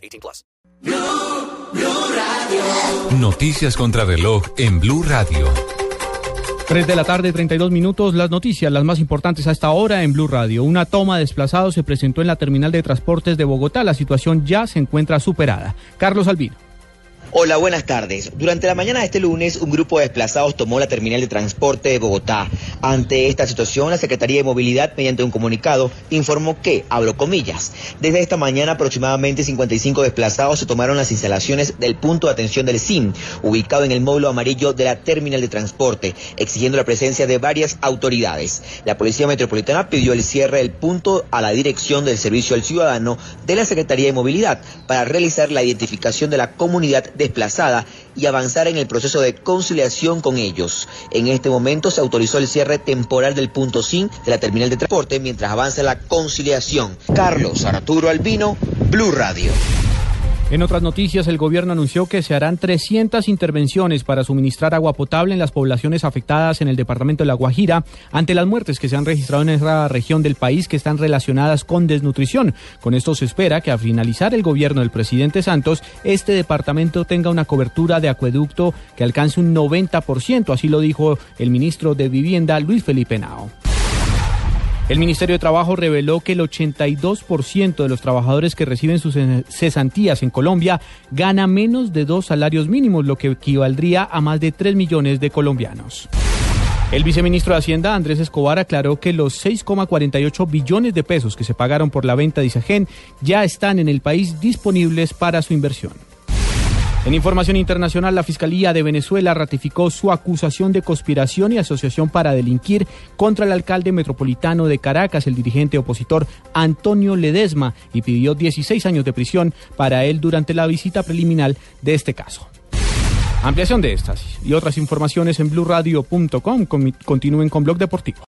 18 plus. Noticias contra reloj en Blue Radio. 3 de la tarde, 32 minutos. Las noticias, las más importantes hasta ahora en Blue Radio. Una toma de desplazados se presentó en la terminal de transportes de Bogotá. La situación ya se encuentra superada. Carlos Albino. Hola, buenas tardes. Durante la mañana de este lunes, un grupo de desplazados tomó la terminal de transporte de Bogotá. Ante esta situación, la Secretaría de Movilidad, mediante un comunicado, informó que, abro comillas, desde esta mañana aproximadamente 55 desplazados se tomaron las instalaciones del punto de atención del SIM, ubicado en el módulo amarillo de la terminal de transporte, exigiendo la presencia de varias autoridades. La Policía Metropolitana pidió el cierre del punto a la dirección del Servicio al Ciudadano de la Secretaría de Movilidad para realizar la identificación de la comunidad desplazada y avanzar en el proceso de conciliación con ellos. En este momento se autorizó el cierre temporal del punto SIN de la terminal de transporte mientras avanza la conciliación. Carlos Arturo Albino, Blue Radio. En otras noticias, el gobierno anunció que se harán 300 intervenciones para suministrar agua potable en las poblaciones afectadas en el departamento de La Guajira ante las muertes que se han registrado en esa región del país que están relacionadas con desnutrición. Con esto se espera que a finalizar el gobierno del presidente Santos, este departamento tenga una cobertura de acueducto que alcance un 90%, así lo dijo el ministro de Vivienda Luis Felipe Nao. El Ministerio de Trabajo reveló que el 82% de los trabajadores que reciben sus cesantías en Colombia gana menos de dos salarios mínimos, lo que equivaldría a más de 3 millones de colombianos. El viceministro de Hacienda, Andrés Escobar, aclaró que los 6,48 billones de pesos que se pagaron por la venta de Isagen ya están en el país disponibles para su inversión. En información internacional, la Fiscalía de Venezuela ratificó su acusación de conspiración y asociación para delinquir contra el alcalde metropolitano de Caracas, el dirigente opositor Antonio Ledesma, y pidió 16 años de prisión para él durante la visita preliminar de este caso. Ampliación de estas y otras informaciones en blurradio.com. Continúen con Blog Deportivo.